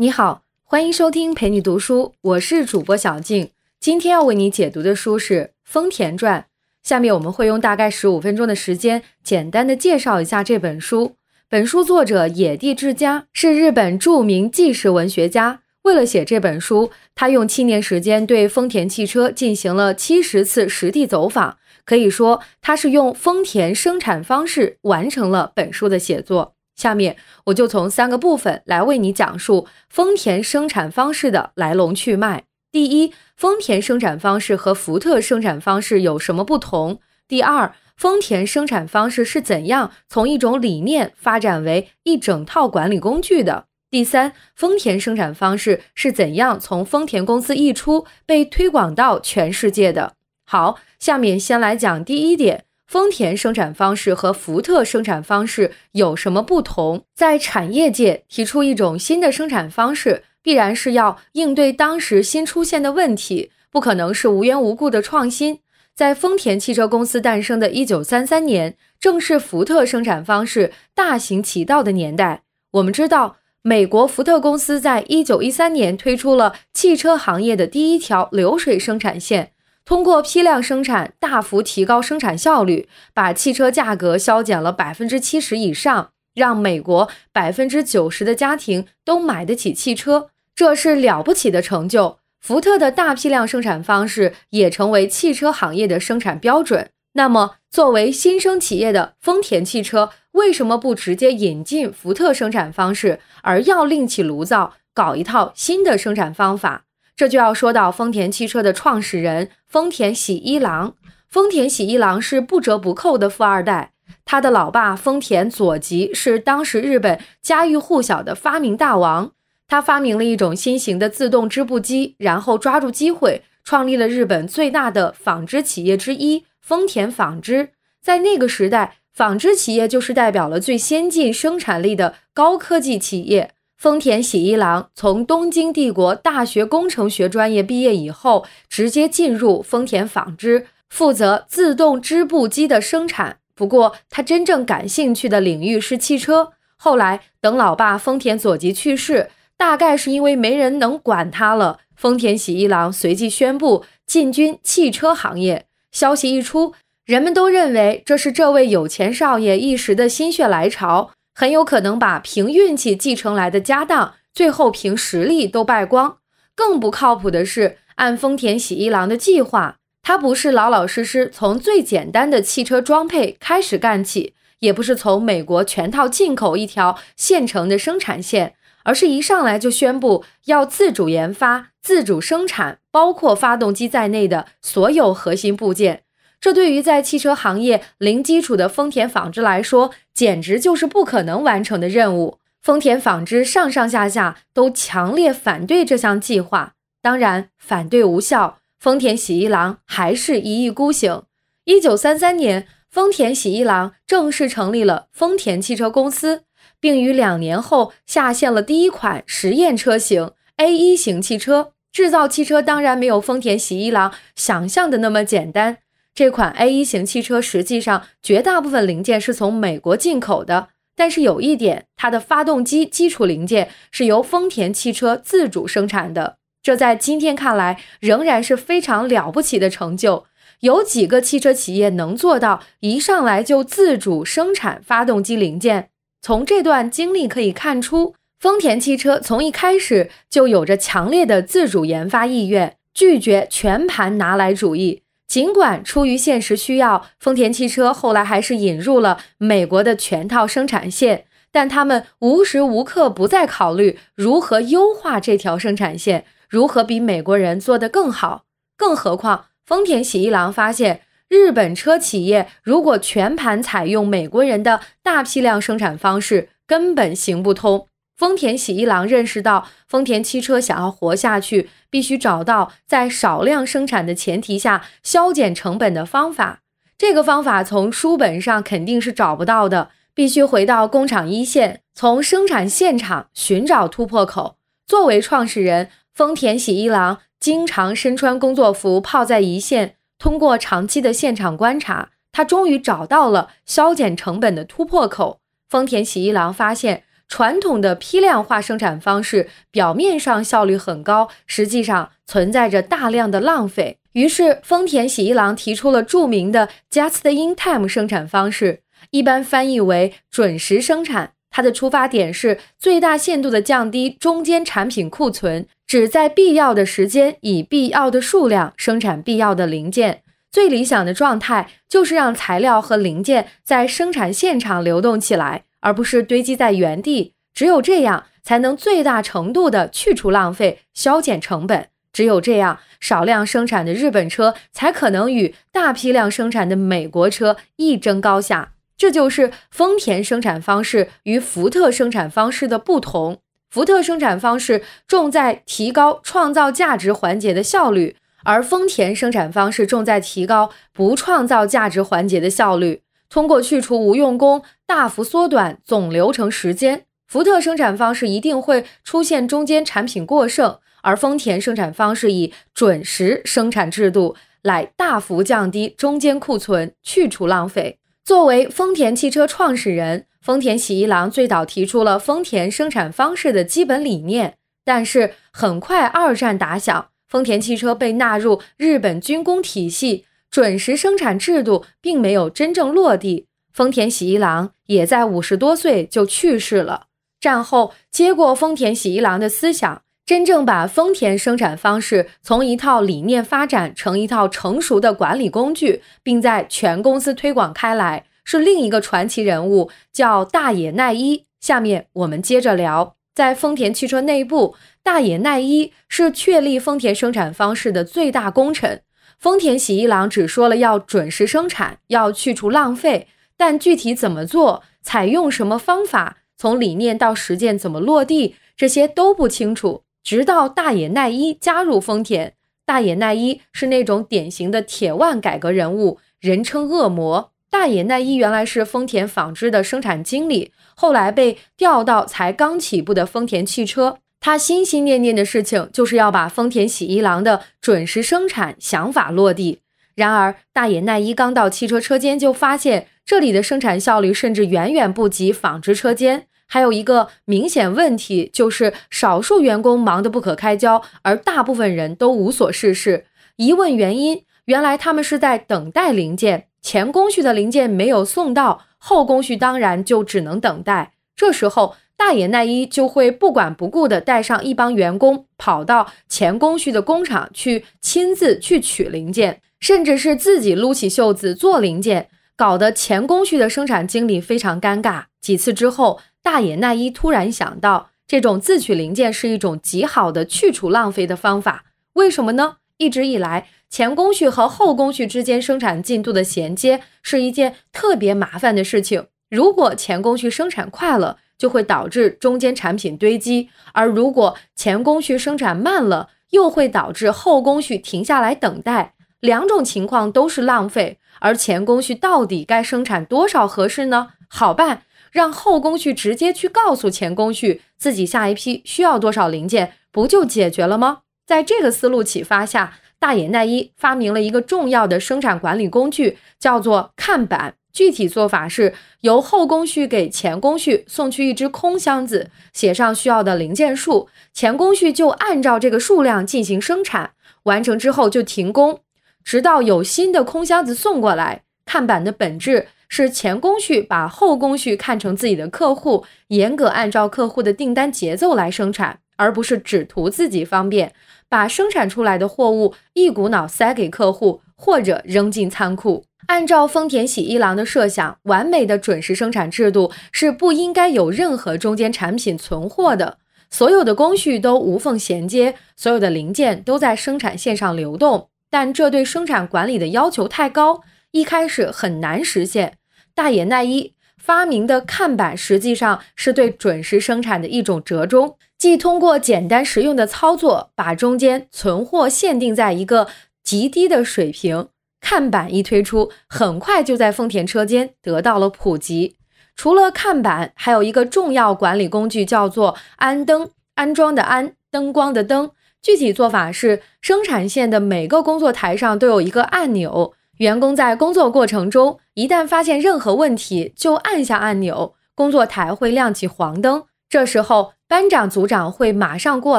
你好，欢迎收听陪你读书，我是主播小静。今天要为你解读的书是《丰田传》。下面我们会用大概十五分钟的时间，简单的介绍一下这本书。本书作者野地智家是日本著名纪实文学家。为了写这本书，他用七年时间对丰田汽车进行了七十次实地走访。可以说，他是用丰田生产方式完成了本书的写作。下面我就从三个部分来为你讲述丰田生产方式的来龙去脉。第一，丰田生产方式和福特生产方式有什么不同？第二，丰田生产方式是怎样从一种理念发展为一整套管理工具的？第三，丰田生产方式是怎样从丰田公司一出被推广到全世界的？好，下面先来讲第一点。丰田生产方式和福特生产方式有什么不同？在产业界提出一种新的生产方式，必然是要应对当时新出现的问题，不可能是无缘无故的创新。在丰田汽车公司诞生的一九三三年，正是福特生产方式大行其道的年代。我们知道，美国福特公司在一九一三年推出了汽车行业的第一条流水生产线。通过批量生产，大幅提高生产效率，把汽车价格削减了百分之七十以上，让美国百分之九十的家庭都买得起汽车，这是了不起的成就。福特的大批量生产方式也成为汽车行业的生产标准。那么，作为新生企业的丰田汽车，为什么不直接引进福特生产方式，而要另起炉灶，搞一套新的生产方法？这就要说到丰田汽车的创始人丰田喜一郎。丰田喜一郎是不折不扣的富二代，他的老爸丰田佐吉是当时日本家喻户晓的发明大王。他发明了一种新型的自动织布机，然后抓住机会创立了日本最大的纺织企业之一丰田纺织。在那个时代，纺织企业就是代表了最先进生产力的高科技企业。丰田喜一郎从东京帝国大学工程学专业毕业以后，直接进入丰田纺织，负责自动织布机的生产。不过，他真正感兴趣的领域是汽车。后来，等老爸丰田佐吉去世，大概是因为没人能管他了，丰田喜一郎随即宣布进军汽车行业。消息一出，人们都认为这是这位有钱少爷一时的心血来潮。很有可能把凭运气继承来的家当，最后凭实力都败光。更不靠谱的是，按丰田喜一郎的计划，他不是老老实实从最简单的汽车装配开始干起，也不是从美国全套进口一条现成的生产线，而是一上来就宣布要自主研发、自主生产，包括发动机在内的所有核心部件。这对于在汽车行业零基础的丰田纺织来说，简直就是不可能完成的任务。丰田纺织上上下下都强烈反对这项计划，当然反对无效，丰田喜一郎还是一意孤行。一九三三年，丰田喜一郎正式成立了丰田汽车公司，并于两年后下线了第一款实验车型 A 一型汽车。制造汽车当然没有丰田喜一郎想象的那么简单。这款 A 一型汽车实际上绝大部分零件是从美国进口的，但是有一点，它的发动机基础零件是由丰田汽车自主生产的。这在今天看来仍然是非常了不起的成就。有几个汽车企业能做到一上来就自主生产发动机零件？从这段经历可以看出，丰田汽车从一开始就有着强烈的自主研发意愿，拒绝全盘拿来主义。尽管出于现实需要，丰田汽车后来还是引入了美国的全套生产线，但他们无时无刻不在考虑如何优化这条生产线，如何比美国人做得更好。更何况，丰田喜一郎发现，日本车企业如果全盘采用美国人的大批量生产方式，根本行不通。丰田喜一郎认识到，丰田汽车想要活下去，必须找到在少量生产的前提下削减成本的方法。这个方法从书本上肯定是找不到的，必须回到工厂一线，从生产现场寻找突破口。作为创始人，丰田喜一郎经常身穿工作服，泡在一线。通过长期的现场观察，他终于找到了削减成本的突破口。丰田喜一郎发现。传统的批量化生产方式表面上效率很高，实际上存在着大量的浪费。于是，丰田喜一郎提出了著名的 Just-in-time 生产方式，一般翻译为准时生产。它的出发点是最大限度地降低中间产品库存，只在必要的时间以必要的数量生产必要的零件。最理想的状态就是让材料和零件在生产现场流动起来。而不是堆积在原地，只有这样才能最大程度的去除浪费、削减成本。只有这样，少量生产的日本车才可能与大批量生产的美国车一争高下。这就是丰田生产方式与福特生产方式的不同。福特生产方式重在提高创造价值环节的效率，而丰田生产方式重在提高不创造价值环节的效率。通过去除无用功，大幅缩短总流程时间。福特生产方式一定会出现中间产品过剩，而丰田生产方式以准时生产制度来大幅降低中间库存，去除浪费。作为丰田汽车创始人，丰田喜一郎最早提出了丰田生产方式的基本理念。但是很快二战打响，丰田汽车被纳入日本军工体系。准时生产制度并没有真正落地，丰田喜一郎也在五十多岁就去世了。战后接过丰田喜一郎的思想，真正把丰田生产方式从一套理念发展成一套成熟的管理工具，并在全公司推广开来，是另一个传奇人物，叫大野耐一。下面我们接着聊，在丰田汽车内部，大野耐一是确立丰田生产方式的最大功臣。丰田喜一郎只说了要准时生产，要去除浪费，但具体怎么做，采用什么方法，从理念到实践怎么落地，这些都不清楚。直到大野耐一加入丰田，大野耐一是那种典型的铁腕改革人物，人称恶魔。大野耐一原来是丰田纺织的生产经理，后来被调到才刚起步的丰田汽车。他心心念念的事情就是要把丰田喜一郎的准时生产想法落地。然而，大野奈一刚到汽车车间就发现，这里的生产效率甚至远远不及纺织车间。还有一个明显问题就是，少数员工忙得不可开交，而大部分人都无所事事。一问原因，原来他们是在等待零件，前工序的零件没有送到，后工序当然就只能等待。这时候。大野奈一就会不管不顾地带上一帮员工，跑到前工序的工厂去，亲自去取零件，甚至是自己撸起袖子做零件，搞得前工序的生产经理非常尴尬。几次之后，大野奈一突然想到，这种自取零件是一种极好的去除浪费的方法。为什么呢？一直以来，前工序和后工序之间生产进度的衔接是一件特别麻烦的事情。如果前工序生产快了，就会导致中间产品堆积，而如果前工序生产慢了，又会导致后工序停下来等待。两种情况都是浪费，而前工序到底该生产多少合适呢？好办，让后工序直接去告诉前工序自己下一批需要多少零件，不就解决了吗？在这个思路启发下，大野奈一发明了一个重要的生产管理工具，叫做看板。具体做法是由后工序给前工序送去一只空箱子，写上需要的零件数，前工序就按照这个数量进行生产，完成之后就停工，直到有新的空箱子送过来。看板的本质是前工序把后工序看成自己的客户，严格按照客户的订单节奏来生产，而不是只图自己方便，把生产出来的货物一股脑塞给客户或者扔进仓库。按照丰田喜一郎的设想，完美的准时生产制度是不应该有任何中间产品存货的，所有的工序都无缝衔接，所有的零件都在生产线上流动。但这对生产管理的要求太高，一开始很难实现。大野奈一发明的看板实际上是对准时生产的一种折中，即通过简单实用的操作，把中间存货限定在一个极低的水平。看板一推出，很快就在丰田车间得到了普及。除了看板，还有一个重要管理工具，叫做安灯。安装的安，灯光的灯。具体做法是，生产线的每个工作台上都有一个按钮，员工在工作过程中，一旦发现任何问题，就按下按钮，工作台会亮起黄灯。这时候班长、组长会马上过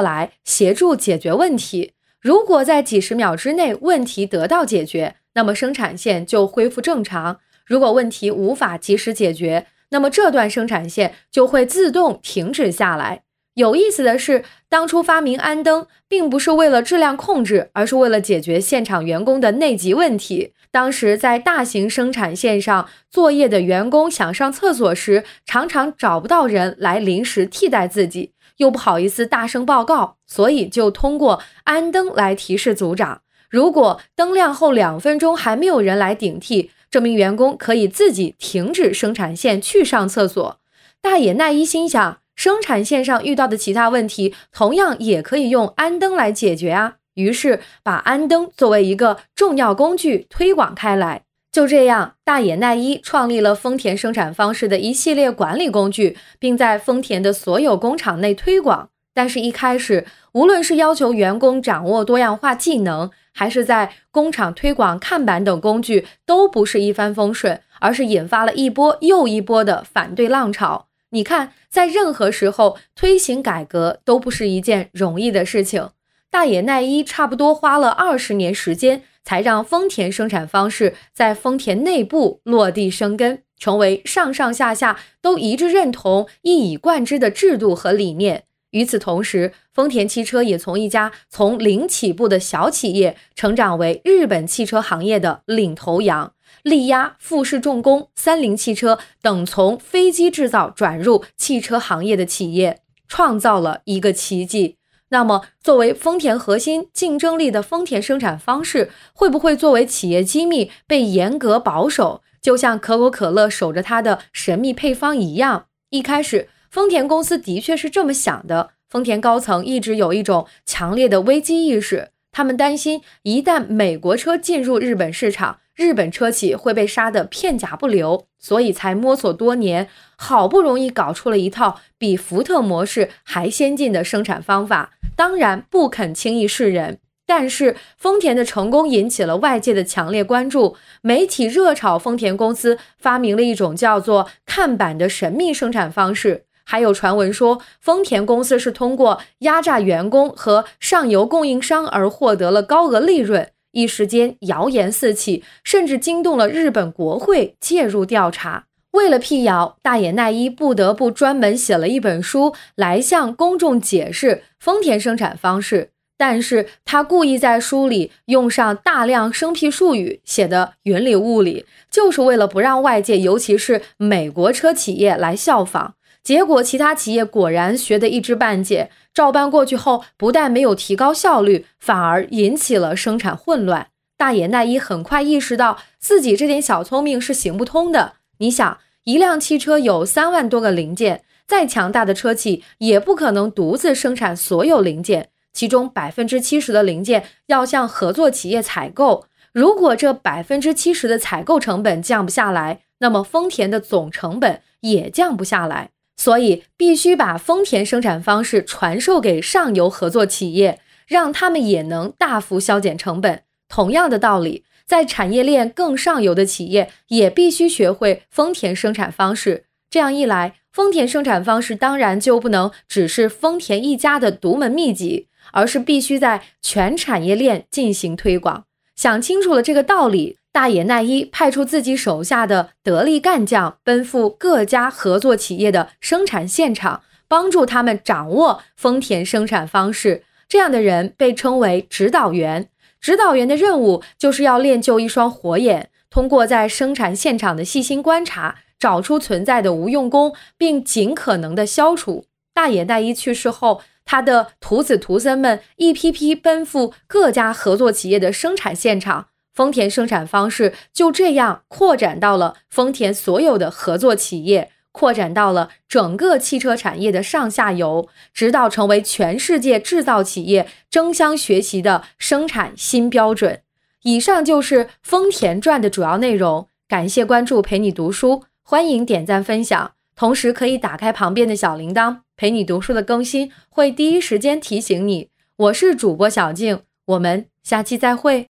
来协助解决问题。如果在几十秒之内问题得到解决，那么生产线就恢复正常；如果问题无法及时解决，那么这段生产线就会自动停止下来。有意思的是，当初发明安灯并不是为了质量控制，而是为了解决现场员工的内急问题。当时在大型生产线上作业的员工想上厕所时，常常找不到人来临时替代自己，又不好意思大声报告，所以就通过安灯来提示组长。如果灯亮后两分钟还没有人来顶替，这名员工可以自己停止生产线去上厕所。大野奈一心想。生产线上遇到的其他问题，同样也可以用安灯来解决啊。于是把安灯作为一个重要工具推广开来。就这样，大野奈一创立了丰田生产方式的一系列管理工具，并在丰田的所有工厂内推广。但是，一开始，无论是要求员工掌握多样化技能，还是在工厂推广看板等工具，都不是一帆风顺，而是引发了一波又一波的反对浪潮。你看，在任何时候推行改革都不是一件容易的事情。大野奈一差不多花了二十年时间，才让丰田生产方式在丰田内部落地生根，成为上上下下都一致认同、一以贯之的制度和理念。与此同时，丰田汽车也从一家从零起步的小企业，成长为日本汽车行业的领头羊。力压富士重工、三菱汽车等从飞机制造转入汽车行业的企业，创造了一个奇迹。那么，作为丰田核心竞争力的丰田生产方式，会不会作为企业机密被严格保守，就像可口可乐守着它的神秘配方一样？一开始，丰田公司的确是这么想的。丰田高层一直有一种强烈的危机意识，他们担心一旦美国车进入日本市场。日本车企会被杀得片甲不留，所以才摸索多年，好不容易搞出了一套比福特模式还先进的生产方法。当然不肯轻易示人，但是丰田的成功引起了外界的强烈关注，媒体热炒丰田公司发明了一种叫做“看板”的神秘生产方式，还有传闻说丰田公司是通过压榨员工和上游供应商而获得了高额利润。一时间谣言四起，甚至惊动了日本国会介入调查。为了辟谣，大野奈一不得不专门写了一本书来向公众解释丰田生产方式。但是他故意在书里用上大量生僻术语，写的云里雾里，就是为了不让外界，尤其是美国车企业来效仿。结果，其他企业果然学得一知半解，照搬过去后，不但没有提高效率，反而引起了生产混乱。大野奈一很快意识到自己这点小聪明是行不通的。你想，一辆汽车有三万多个零件，再强大的车企也不可能独自生产所有零件，其中百分之七十的零件要向合作企业采购。如果这百分之七十的采购成本降不下来，那么丰田的总成本也降不下来。所以必须把丰田生产方式传授给上游合作企业，让他们也能大幅削减成本。同样的道理，在产业链更上游的企业也必须学会丰田生产方式。这样一来，丰田生产方式当然就不能只是丰田一家的独门秘籍，而是必须在全产业链进行推广。想清楚了这个道理。大野奈一派出自己手下的得力干将，奔赴各家合作企业的生产现场，帮助他们掌握丰田生产方式。这样的人被称为指导员。指导员的任务就是要练就一双火眼，通过在生产现场的细心观察，找出存在的无用功，并尽可能的消除。大野奈一去世后，他的徒子徒孙们一批批奔赴各家合作企业的生产现场。丰田生产方式就这样扩展到了丰田所有的合作企业，扩展到了整个汽车产业的上下游，直到成为全世界制造企业争相学习的生产新标准。以上就是《丰田传》的主要内容。感谢关注，陪你读书，欢迎点赞分享，同时可以打开旁边的小铃铛，陪你读书的更新会第一时间提醒你。我是主播小静，我们下期再会。